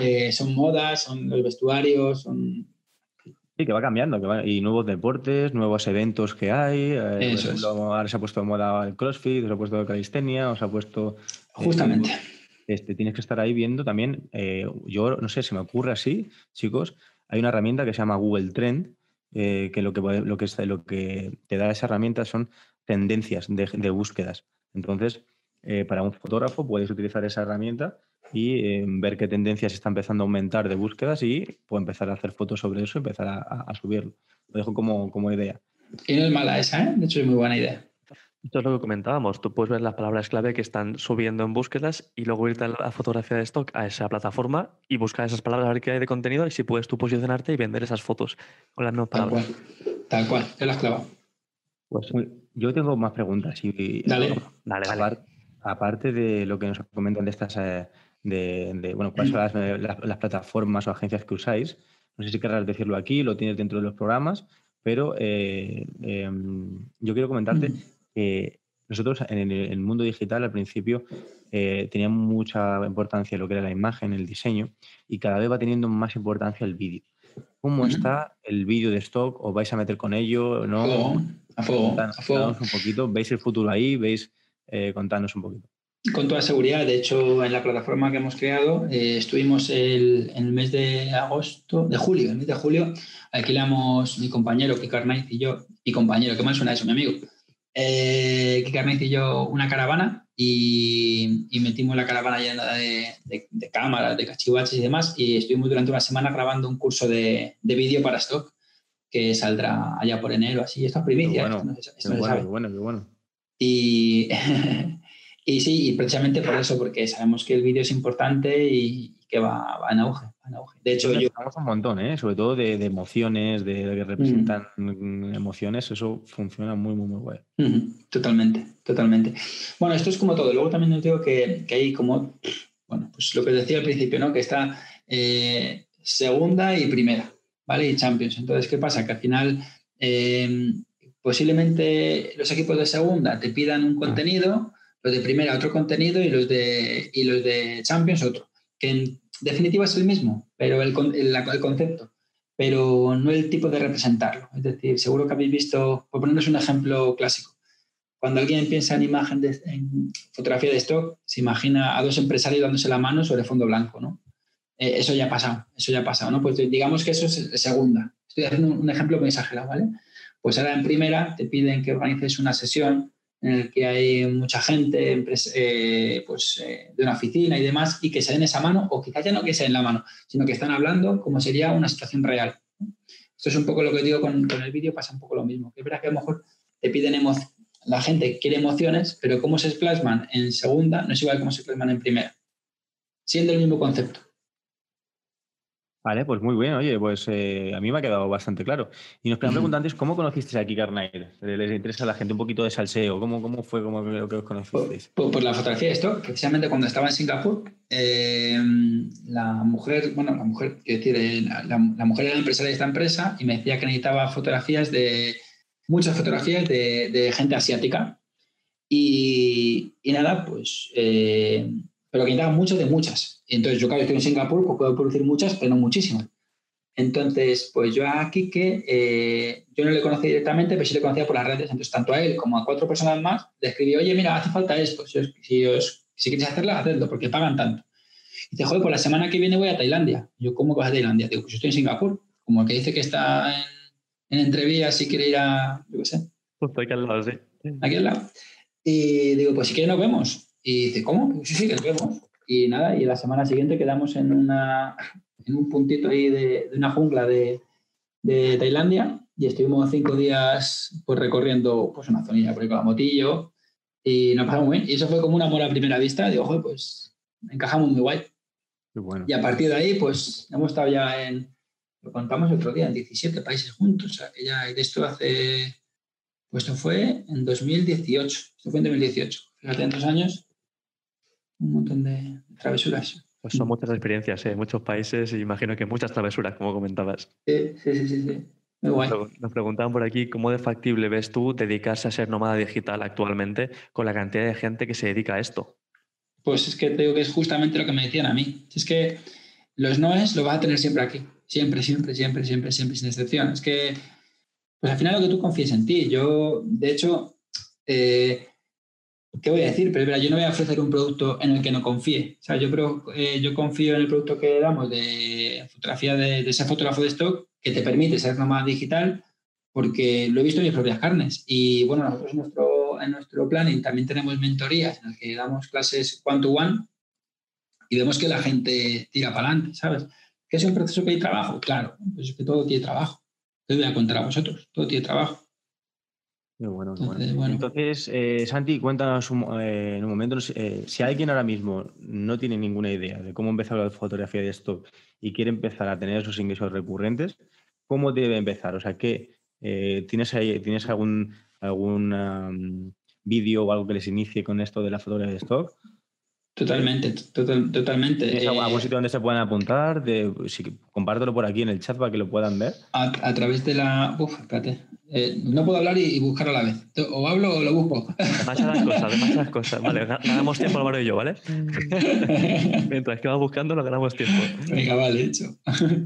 eh, son modas, son los vestuarios, son Sí, que va cambiando, que y nuevos deportes, nuevos eventos que hay. Eh, ahora se ha puesto de moda el CrossFit, se ha puesto calistenia, se ha puesto. Eh, Justamente. este, tienes que estar ahí viendo también. Eh, yo no sé, se me ocurre así, chicos. Hay una herramienta que se llama Google Trend, que, lo que lo que lo que te da esa herramienta son tendencias de, de búsquedas. Entonces, para un fotógrafo puedes utilizar esa herramienta y eh, ver qué tendencias está empezando a aumentar de búsquedas y pues, empezar a hacer fotos sobre eso y empezar a, subirlo. Lo dejo como, como, idea. Y no es mala esa, ¿eh? De hecho, es muy buena idea. Esto es lo que comentábamos. Tú puedes ver las palabras clave que están subiendo en búsquedas y luego irte a la fotografía de stock a esa plataforma y buscar esas palabras, a ver qué hay de contenido y si puedes tú posicionarte y vender esas fotos con las nuevas palabras. Tal cual, te las clavado. Pues yo tengo más preguntas. Y, dale. dale, dale. Aparte de lo que nos comentan de estas eh, de, bueno, cuáles son las, plataformas o agencias que usáis. No sé si querrás decirlo aquí, lo tienes dentro de los programas, pero eh, em, yo quiero comentarte que nosotros en el, mundo digital al principio eh, tenía mucha importancia lo que era la imagen, el diseño, y cada vez va teniendo más importancia el vídeo. ¿Cómo está el vídeo de stock? ¿Os vais a meter con ello? ¿no? A fuego, a fuego. un poquito. ¿Veis el futuro ahí? ¿Veis? Eh, contanos un poquito. Con toda seguridad. De hecho, en la plataforma que hemos creado, eh, estuvimos el, en el mes de agosto, de julio, el mes de julio, alquilamos mi compañero Kiko Arnaiz y yo, mi compañero, que más suena eso, mi amigo, eh, Kiko Arnaiz y yo una caravana y, metimos la caravana llena de, cámaras, de cachivaches y demás y estuvimos durante una semana grabando un curso de, vídeo para stock que saldrá allá por enero, así. Esto es primicia. Bueno, bueno, bueno, bueno. Y, y sí, y precisamente por eso, porque sabemos que el vídeo es importante y, que va, en auge, De hecho, yo... un montón, ¿eh? sobre todo de, emociones, de, que representan emociones, eso funciona muy, muy, muy guay. Totalmente, totalmente. Bueno, esto es como todo. Luego también os digo que, que hay como, bueno, pues lo que decía al principio, ¿no? Que está eh, segunda y primera, ¿vale? Y Champions. Entonces, ¿qué pasa? Que al final... Eh, posiblemente los equipos de segunda te pidan un contenido, los de primera otro contenido y los de, y los de Champions otro. Que en definitiva es el mismo, pero el, el, concepto, pero no el tipo de representarlo. Es decir, seguro que habéis visto, por ponernos un ejemplo clásico, cuando alguien piensa en imagen de, en fotografía de stock, se imagina a dos empresarios dándose la mano sobre fondo blanco, ¿no? Eh, eso ya ha pasado, eso ya ha pasado, ¿no? Pues digamos que eso es segunda. Estoy haciendo un ejemplo muy exagerado, ¿vale? Pues ahora en primera te piden que organices una sesión en la que hay mucha gente eh, pues, eh, de una oficina y demás y que se den esa mano, o quizás ya no que se den la mano, sino que están hablando como sería una situación real. Esto es un poco lo que digo con, el vídeo, pasa un poco lo mismo. Es verdad que a lo mejor te piden la gente quiere emociones, pero cómo se plasman en segunda no es igual cómo se plasman en primera, siendo el mismo concepto. Vale, pues muy bien. Oye, pues eh, a mí me ha quedado bastante claro. Y nos preguntan antes, ¿cómo conocisteis a Kikar ¿Les interesa a la gente un poquito de salseo? ¿Cómo, cómo fue cómo lo que os conocisteis? Por, por, la fotografía de esto, precisamente cuando estaba en Singapur, eh, la mujer, bueno, la mujer, quiero decir, eh, la, mujer era empresaria de esta empresa y me decía que necesitaba fotografías de, muchas fotografías de, de gente asiática. Y, y nada, pues pero que necesitaban mucho de muchas. entonces yo, claro, estoy en Singapur, pues puedo producir muchas, pero no muchísimas. Entonces, pues yo aquí que eh, yo no le conocí directamente, pero sí le conocía por las redes. Entonces, tanto a él como a cuatro personas más, le escribí, oye, mira, hace falta esto. Si, si, os, si queréis hacerla, hacedlo, porque pagan tanto. Y dice, joder, pues la semana que viene voy a Tailandia. yo, ¿cómo vas a Tailandia? Digo, pues yo estoy en Singapur. Como el que dice que está en, en entrevías y quiere ir a, yo qué sé. Justo aquí al lado, sí. Aquí al lado. Y digo, pues si quieres nos vemos. Y dice, ¿cómo? Sí, sí, que nos vemos. Y nada, y la semana siguiente quedamos en, una, en un puntito ahí de, de una jungla de, de, Tailandia y estuvimos cinco días pues recorriendo pues una zonilla por ahí con la motillo y nos pasamos muy bien. Y eso fue como un amor a primera vista. Digo, joder, pues encajamos muy guay. bueno. Y a partir de ahí, pues hemos estado ya en, lo contamos el otro día, en 17 países juntos. O sea, que ya de esto hace, pues esto fue en 2018. Esto fue en 2018. Fíjate, en dos años un montón de travesuras. Pues son muchas experiencias, ¿eh? muchos países y imagino que muchas travesuras, como comentabas. Sí, sí, sí, sí. Muy guay. Nos preguntaban por aquí, ¿cómo de factible ves tú dedicarse a ser nómada digital actualmente con la cantidad de gente que se dedica a esto? Pues es que te digo que es justamente lo que me decían a mí. Es que los noes lo vas a tener siempre aquí. Siempre, siempre, siempre, siempre, siempre, sin excepción. Es que, pues al final lo que tú confíes en ti. Yo, de hecho, eh, ¿qué voy a decir? Pero yo no voy a ofrecer un producto en el que no confíe. O sea, yo, creo, eh, yo confío en el producto que damos de fotografía de, ese fotógrafo de stock que te permite ser nomás digital porque lo he visto en mis propias carnes. Y bueno, nosotros en nuestro, en nuestro planning también tenemos mentorías en las que damos clases one-to-one y vemos que la gente tira para adelante, ¿sabes? ¿Que es un proceso que hay trabajo? Claro, es que todo tiene trabajo. Te voy a contar a vosotros, todo tiene trabajo bueno, Entonces, eh, Santi, cuéntanos un, eh, en un momento, eh, si alguien ahora mismo no tiene ninguna idea de cómo empezar la fotografía de stock y quiere empezar a tener esos ingresos recurrentes, ¿cómo debe empezar? O sea, ¿qué, ¿tienes, ahí, ¿tienes algún, algún vídeo o algo que les inicie con esto de la fotografía de stock? Totalmente, totalmente. ¿Tienes algún sitio donde se puedan apuntar? De, si, compártelo por aquí en el chat para que lo puedan ver. A, través de la... Uf, espérate. Eh, no puedo hablar y, buscar a la vez. O hablo o lo busco. Demasiadas cosas, demasiadas cosas. Vale, ganamos tiempo Álvaro y yo, ¿vale? Mientras que vas buscando, lo ganamos tiempo. Venga, vale, hecho.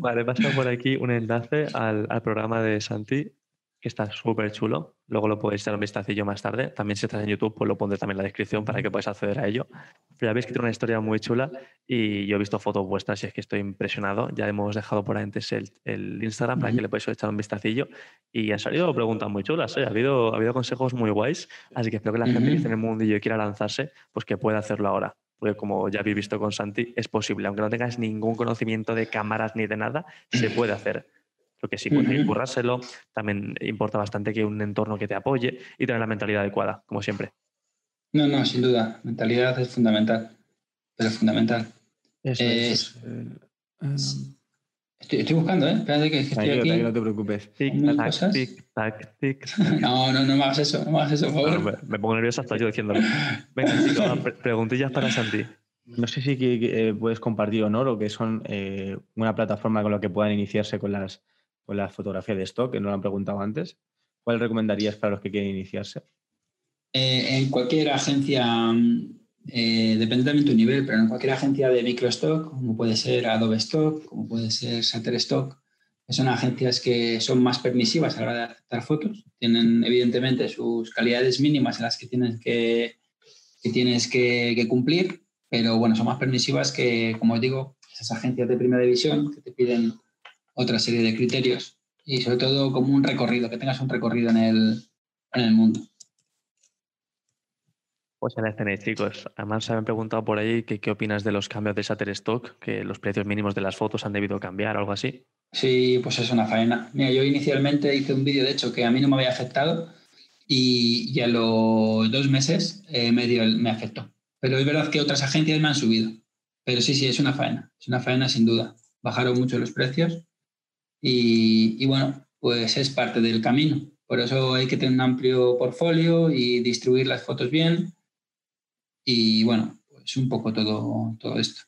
Vale, pasa por aquí un enlace al, al programa de Santi que está súper chulo. Luego lo podéis dar un vistacillo más tarde. También si estás en YouTube, pues lo pondré también en la descripción para que podáis acceder a ello. Pero que tiene una historia muy chula y yo he visto fotos vuestras y es que estoy impresionado. Ya hemos dejado por antes el, el Instagram para que le podáis echar un vistacillo y han salido preguntas muy chulas. ¿eh? Ha, habido, ha habido consejos muy guays, así que espero que la gente que esté en el mundillo y quiera lanzarse, pues que pueda hacerlo ahora porque como ya habéis visto con Santi, es posible, aunque no tengas ningún conocimiento de cámaras ni de nada, se puede hacer. Lo que sí puede currárselo. También importa bastante que un entorno que te apoye y tener la mentalidad adecuada, como siempre. No, no, sin duda. Mentalidad es fundamental. Pero fundamental. Eso Eh, es. eh, eh, Estoy, estoy buscando, ¿eh? Espérate que, que estoy aquí. tranquilo, no te preocupes. Tic, tac, cosas. tic, tac, tic. No, no, no me hagas eso, no me hagas eso, por favor. Bueno, me, me pongo nervioso hasta yo diciéndolo. Venga, chicos, pre- preguntillas para Santi. No sé si que- que, eh, puedes compartir o no lo que son eh, una plataforma con la que puedan iniciarse con las, con las fotografías de stock, que no lo han preguntado antes. ¿Cuál recomendarías para los que quieren iniciarse? Eh, en cualquier agencia, mm, eh, depende también tu nivel, pero en cualquier agencia de microstock, como puede ser Adobe Stock, como puede ser Shutterstock, son agencias que son más permisivas a la hora de aceptar fotos. Tienen evidentemente sus calidades mínimas en las que tienes que, que tienes que, que cumplir, pero bueno, son más permisivas que, como os digo, esas agencias de primera división que te piden otra serie de criterios y sobre todo como un recorrido, que tengas un recorrido en el, en el mundo. Pues ya las tenéis, chicos. Además, se me han preguntado por ahí que qué opinas de los cambios de Shutterstock, que los precios mínimos de las fotos han debido cambiar o algo así. Sí, pues es una faena. Mira, yo inicialmente hice un vídeo, de hecho, que a mí no me había afectado y, y a los dos meses eh, me afectó. Pero es verdad que otras agencias me han subido. Pero sí, sí, es una faena. Es una faena sin duda. Bajaron mucho los precios y, bueno, pues es parte del camino. Por eso hay que tener un amplio portfolio y distribuir las fotos bien. Y bueno, pues un poco todo, todo esto.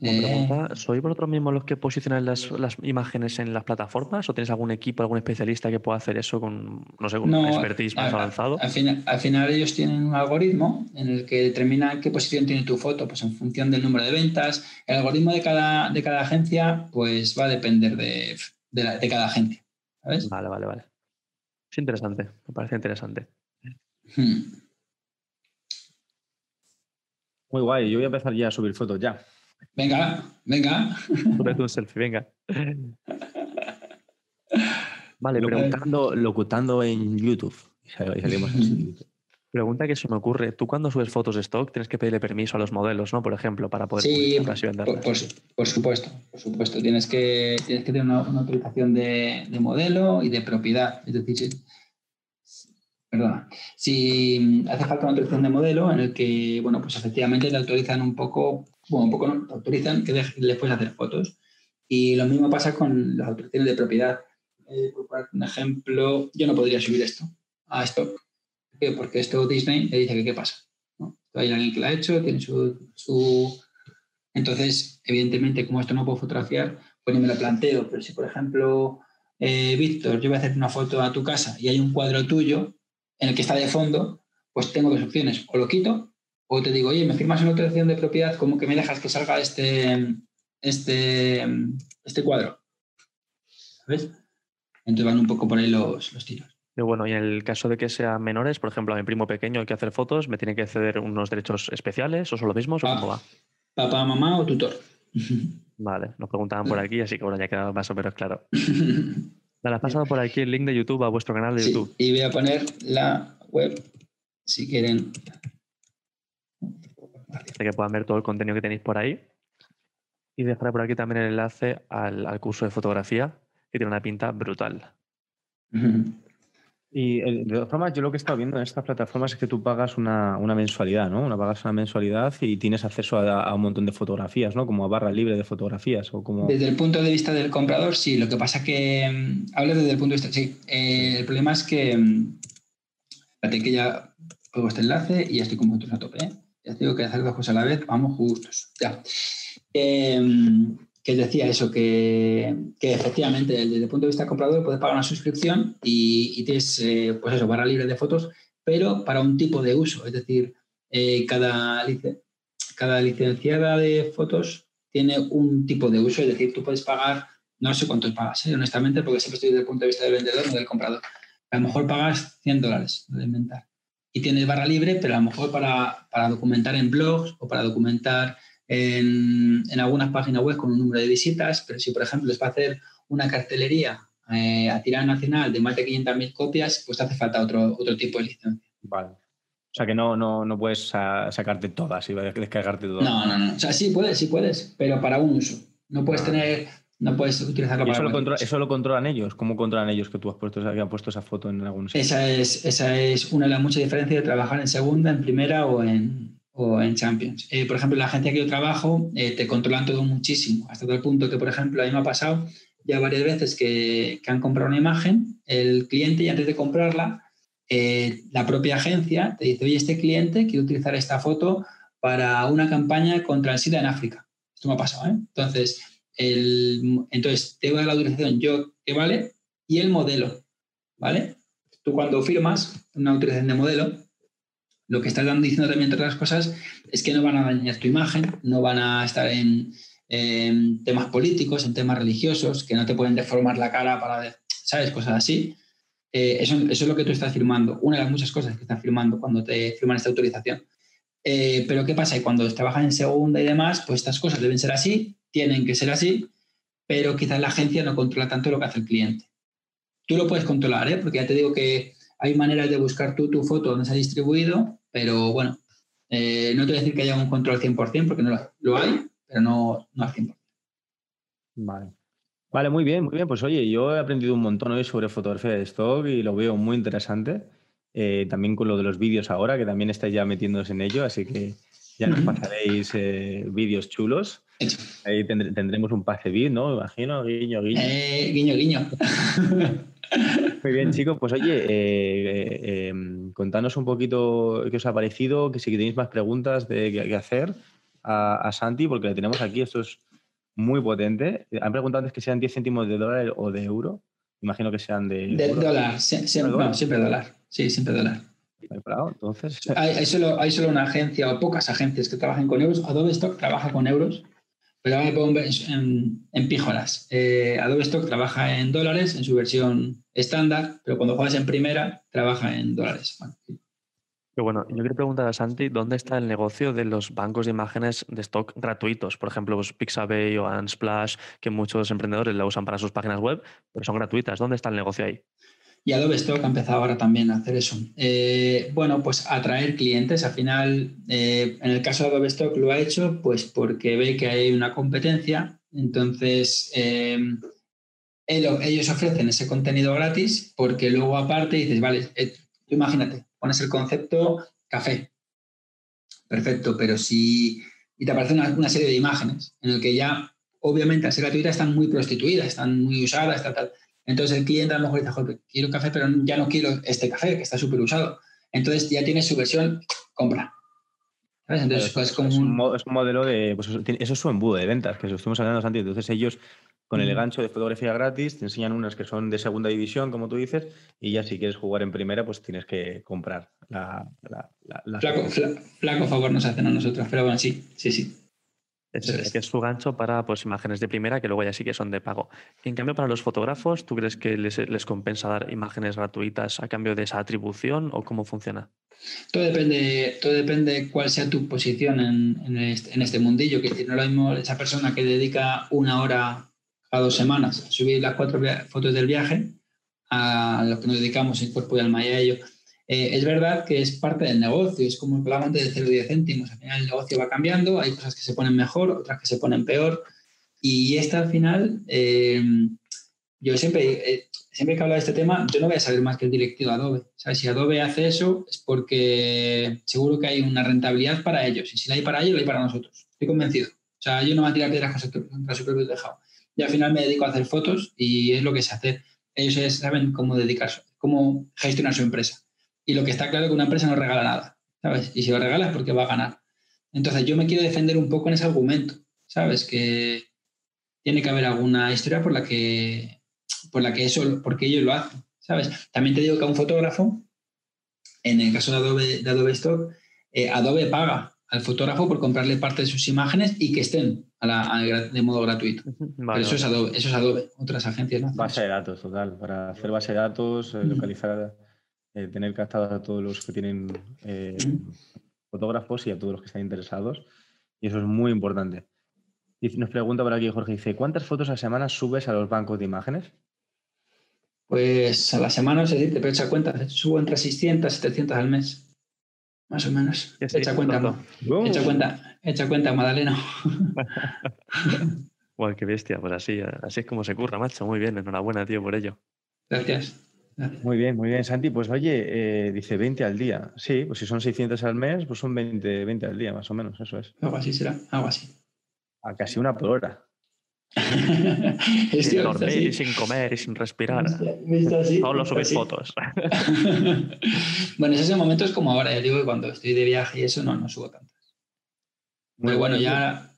Como Eh, pregunta, ¿sois vosotros mismos los que posicionáis las, las imágenes en las plataformas o tenéis algún equipo, algún especialista que pueda hacer eso con, no sé, con un expertise más a- avanzado? Al final, al final ellos tienen un algoritmo en el que determinan qué posición tiene tu foto, pues en función del número de ventas. El algoritmo de cada, de cada agencia, pues va a depender de, de, la- de cada agencia. ¿Sabes? Vale, vale, vale. Es interesante, me parece interesante. Hmm. Muy guay, yo voy a empezar ya a subir fotos ya. Venga, venga. Súbete un selfie, venga. Vale, Lo- pregunta, Locutando, locutando en YouTube. Y salimos así pregunta que se me ocurre. Tú cuando subes fotos de stock tienes que pedirle permiso a los modelos, ¿no? Por ejemplo, para poder Sí, publicarlas y por, venderlas. por por supuesto, por supuesto. Tienes que, tienes que tener una, una autorización de, de modelo y de propiedad. Es decir, si- perdona, si hace falta una autorización de modelo en el que, bueno, pues efectivamente te autorizan un poco, bueno, un poco no, te autorizan que les puedes hacer fotos. Y lo mismo pasa con las autorizaciones de propiedad. Eh, por un ejemplo, yo no podría subir esto a stock. ¿Por qué? Porque esto Disney le dice que qué pasa. Hay alguien que lo ha hecho, tiene su, su... Entonces, evidentemente, como esto no puedo fotografiar, pues ni me lo planteo. Pero si, por ejemplo, eh, Víctor, yo voy a hacer una foto a tu casa y hay un cuadro tuyo en el que está de fondo, pues tengo dos opciones. O lo quito o te digo, oye, me firmas una autorización de propiedad, como que me dejas que salga este, este, este cuadro. ¿Sabes? Entonces van un poco por ahí los, los tiros. Y bueno, y en el caso de que sean menores, por ejemplo, a mi primo pequeño hay que hacer fotos, ¿me tiene que ceder unos derechos especiales o son los mismos o cómo va? Papá, mamá o tutor. Vale, nos preguntaban por aquí, así que bueno, ya queda más o menos claro. Vale, has pasado por aquí el link de YouTube a vuestro canal de Sí, YouTube. y voy a poner la web si quieren. Para que puedan ver todo el contenido que tenéis por ahí. Y dejaré por aquí también el enlace al, al curso de fotografía, que tiene una pinta brutal. Y eh, de todas formas, yo lo que he estado viendo en estas plataformas es que tú pagas una, una mensualidad, ¿no? Una pagas una mensualidad y tienes acceso a, a un montón de fotografías, ¿no? Como a barra libre de fotografías o como... Desde el punto de vista del comprador, sí. Lo que pasa que mm, hablo desde el punto de vista. Sí. Eh, el problema es que. mm, Espérate que ya pongo este enlace y ya estoy con vosotros a tope. ¿eh? Ya tengo que hacer dos cosas a la vez. Vamos justos. Ya. Eh, que decía eso, que, que efectivamente desde el punto de vista comprador puedes pagar una suscripción y, y tienes, eh, pues eso, barra libre de fotos, pero para un tipo de uso. Es decir, eh, cada, cada licenciada de fotos tiene un tipo de uso, es decir, tú puedes pagar, no sé cuánto pagas, ¿eh? honestamente, porque siempre estoy desde el punto de vista del vendedor, no del comprador. A lo mejor pagas 100 dólares de inventar. Y tienes barra libre, pero a lo mejor para, para documentar en blogs o para documentar en, en algunas páginas web con un número de visitas, pero si, por ejemplo, es para hacer una cartelería eh, a tirada nacional de más de 500.000 copias, pues te hace falta otro, otro tipo de licencia. Vale. O sea que no, no, no puedes sa- sacarte todas y descargarte todas. No, no, no. O sea, sí puedes, sí puedes, pero para un uso. No puedes Ah. tener No puedes utilizarlo para eso lo, eso lo controlan ellos. ¿Cómo controlan ellos que tú has puesto, que han puesto esa foto en algún sitio? Esa es, esa es una de las muchas diferencias de trabajar en segunda, en primera o en, o en Champions. Eh, por ejemplo, la agencia que yo trabajo eh, te controlan todo muchísimo, hasta tal punto que, por ejemplo, a mí me ha pasado ya varias veces que, que han comprado una imagen, el cliente y antes de comprarla, eh, la propia agencia te dice, oye, este cliente quiere utilizar esta foto para una campaña contra el SIDA en África. Esto me ha pasado, ¿eh? Entonces, el, entonces te voy a dar la autorización yo que vale y el modelo, ¿vale? Tú cuando firmas una autorización de modelo, lo que estás diciendo también, entre otras cosas, es que no van a dañar tu imagen, no van a estar en, temas políticos, en temas religiosos, que no te pueden deformar la cara para, ¿sabes? Cosas así. Eh, eso, es lo que tú estás firmando, una de las muchas cosas que estás firmando cuando te firman esta autorización. Eh, pero ¿qué pasa? Y cuando trabajas en segunda y demás, pues estas cosas deben ser así, tienen que ser así, pero quizás la agencia no controla tanto lo que hace el cliente. Tú lo puedes controlar, ¿eh? porque ya te digo que hay maneras de buscar tú tu foto donde se ha distribuido, pero bueno, eh, no te voy a decir que haya un control 100%, porque no lo, lo hay, pero no, no al 100%. Vale. Vale, muy bien, muy bien. Pues oye, yo he aprendido un montón hoy sobre fotografía de stock y lo veo muy interesante. Eh, también con lo de los vídeos ahora, que también estáis ya metiéndose en ello, así que ya nos pasaréis eh, vídeos chulos. Ahí tendr- tendremos un pase vid, ¿no? Imagino, guiño, guiño. Eh, guiño, guiño. Muy bien, chicos, pues oye, eh, eh, contadnos un poquito qué os ha parecido, que si tenéis más preguntas de que, que hacer a, a Santi, porque le tenemos aquí, esto es muy potente. Han preguntado antes que sean 10 céntimos de dólar o de euro. Imagino que sean de, De euro. dólar, sie- siempre, ¿Dólar? no, siempre dólar. Sí, siempre dólar. Entonces, Hay, hay solo, hay solo una agencia o pocas agencias que trabajan con euros. Adobe Stock trabaja con euros, pero ahora me pongo en, en, píjolas. Eh, Adobe Stock trabaja en dólares en su versión estándar, pero cuando juegas en primera, trabaja en dólares. Bueno, Pero bueno, yo quiero preguntar a Santi, ¿dónde está el negocio de los bancos de imágenes de stock gratuitos? Por ejemplo, pues Pixabay o Unsplash, que muchos emprendedores la usan para sus páginas web, pero son gratuitas. ¿Dónde está el negocio ahí? Y Adobe Stock ha empezado ahora también a hacer eso. Eh, bueno, pues atraer clientes. Al final, eh, en el caso de Adobe Stock lo ha hecho pues porque ve que hay una competencia. Entonces, eh, ellos ofrecen ese contenido gratis porque luego aparte dices, vale, tú imagínate, pones el concepto café. Perfecto, pero si... Y te aparece una, serie de imágenes en el que ya, obviamente, al ser gratuita, están muy prostituidas, están muy usadas, tal, tal. Entonces el cliente a lo mejor dice, "Joder, quiero café, pero ya no quiero este café, que está súper usado. Entonces ya tiene su versión, compra. ¿Sabes? Entonces, es, pues como es un, un... es un modelo de. Pues eso, es su embudo de ventas, que estuvimos hablando antes. Entonces, ellos con el gancho de fotografía gratis te enseñan unas que son de segunda división, como tú dices, y ya si quieres jugar en primera, pues tienes que comprar la. la, la- la- Flaco, fla- flaco favor nos hacen a nosotros, pero bueno, sí, sí, sí. Es, que es su gancho para pues, imágenes de primera que luego ya sí que son de pago. En cambio, para los fotógrafos, ¿tú crees que les, les compensa dar imágenes gratuitas a cambio de esa atribución o cómo funciona? Todo depende, todo depende cuál sea tu posición en, en este, en este mundillo. Que no lo mismo esa persona que dedica una hora a dos semanas a subir las cuatro fotos del viaje a lo que nos dedicamos en cuerpo y alma y a ello. Eh, es verdad que es parte del negocio, es como hablaba antes de 0 10 céntimos. Al final el negocio va cambiando, hay cosas que se ponen mejor, otras que se ponen peor. Y esta al final, eh, yo siempre, eh, siempre que hablo de este tema, yo no voy a saber más que el directivo de Adobe. ¿Sabes? Si Adobe hace eso es porque seguro que hay una rentabilidad para ellos. Y si la hay para ellos, la hay para nosotros. Estoy convencido. O sea, yo no me voy a tirar piedras contra su- propio tejado. Y al final me dedico a hacer fotos y es lo que sé hacer. Ellos saben cómo dedicarse, cómo gestionar su empresa. Y lo que está claro es que una empresa no regala nada, ¿sabes? Y si lo regala es porque va a ganar. Entonces yo me quiero defender un poco en ese argumento, ¿sabes? Que tiene que haber alguna historia por la que, por la que eso, porque ellos lo hacen, ¿sabes? También te digo que a un fotógrafo, en el caso de Adobe, de Adobe Stock, eh, Adobe paga al fotógrafo por comprarle parte de sus imágenes y que estén a la- a gra- de modo gratuito. Vale, Pero eso es Adobe, eso es Adobe. Otras agencias no Base de datos, total. Para hacer base de datos, eh, localizar, eh, tener captados a todos los que tienen eh, fotógrafos y a todos los que están interesados. Y eso es muy importante. Y nos pregunta por aquí Jorge, dice, ¿cuántas fotos a la semana subes a los bancos de imágenes? Pues a la semana no sé decirte, pero echa cuenta, subo entre 600 y 700 al mes. Más o menos. Sí, Echa cuenta. Ma- echa cuenta, echa cuenta, Madaleno. Guau, qué bestia. Pues así, así es como se curra, macho. Muy bien, enhorabuena, tío, por ello. Gracias. Muy bien, muy bien, Santi. Pues oye, eh, dice 20 al día. Sí, pues si son 600 al mes, pues son 20, 20 al día, más o menos, eso es. Algo así será, algo así. A casi una por hora. sin dormir, y sin comer y sin respirar. Solo subir fotos. bueno, esos momentos como ahora, ya digo que cuando estoy de viaje y eso no, no subo tantas. Muy bueno, ya.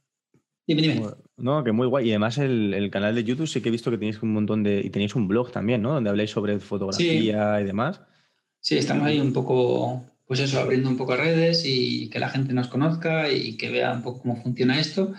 Dime, dime. No, que muy guay. Y además el, canal de YouTube sí que he visto que tenéis un montón de... Y tenéis un blog también, ¿no? Donde habláis sobre fotografía y demás. Sí, estamos ahí un poco, pues eso, abriendo un poco redes y que la gente nos conozca y que vea un poco cómo funciona esto.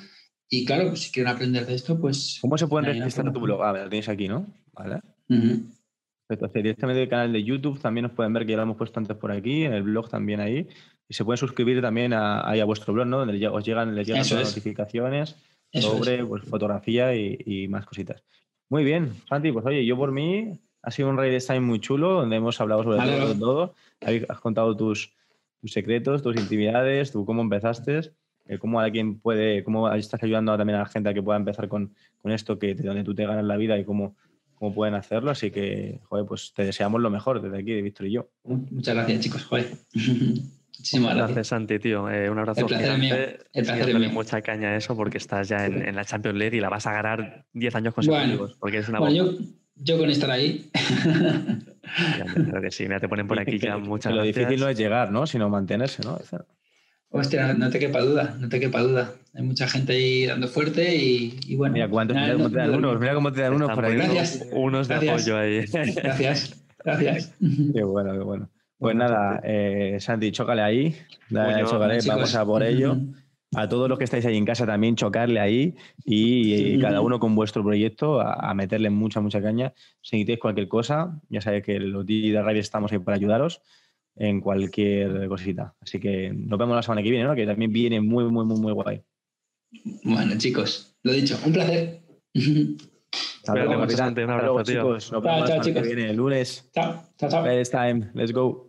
Y claro, pues si quieren aprender de esto, pues... ¿Cómo se pueden registrar tu blog? Ah, lo tenéis aquí, ¿no? Vale. Entonces, directamente el canal de YouTube también nos pueden ver que ya lo hemos puesto antes por aquí, en el blog también ahí. Y se pueden suscribir también a, ahí a vuestro blog, ¿no? Donde os llegan, les llegan las notificaciones sobre pues, fotografía y, más cositas. Muy bien, Santi, pues oye, yo por mí ha sido un Raid Time muy chulo, donde hemos hablado sobre todo, Has contado tus, secretos, tus intimidades, tú cómo empezaste, eh, cómo alguien puede, cómo estás ayudando también a la gente a que pueda empezar con, esto, que de donde tú te ganas la vida y cómo, cómo pueden hacerlo. Así que, joder, pues te deseamos lo mejor desde aquí, de Víctor y yo. Muchas gracias, chicos. Joder. Muchísimas gracias. Santi, tío. Eh, un abrazo. El placer gigante. El placer mucha caña eso porque estás ya en, la Champions League y la vas a ganar 10 años consecutivos. porque es una bueno, yo, con estar ahí. creo que sí, mira, te ponen por aquí ya muchas Lo difícil no es llegar, ¿no? Sino mantenerse, ¿no? Hostia, no te quepa duda, no te quepa duda. Hay mucha gente ahí dando fuerte y, bueno. Mira, cuántos, mira, cómo te dan unos, mira cómo te dan unos por ahí. Gracias. Unos de apoyo ahí. Gracias, gracias. Qué bueno, qué bueno. Pues nada, eh, Santi, chócale ahí. vamos a por ello. A todos los que estáis ahí en casa también, chocarle ahí y, cada uno con vuestro proyecto a, meterle mucha, mucha caña. Si necesitáis cualquier cosa, ya sabéis que los DJ de Radio estamos ahí para ayudaros en cualquier cosita. Así que nos vemos la semana que viene, ¿no? que también viene muy, muy, muy, muy guay. Bueno, chicos, lo dicho, un placer. Hasta luego, Un abrazo, tío. Chicos. Nos vemos chao, chao, chicos. Que viene el lunes. Chao, chao, chao. time. Let's go.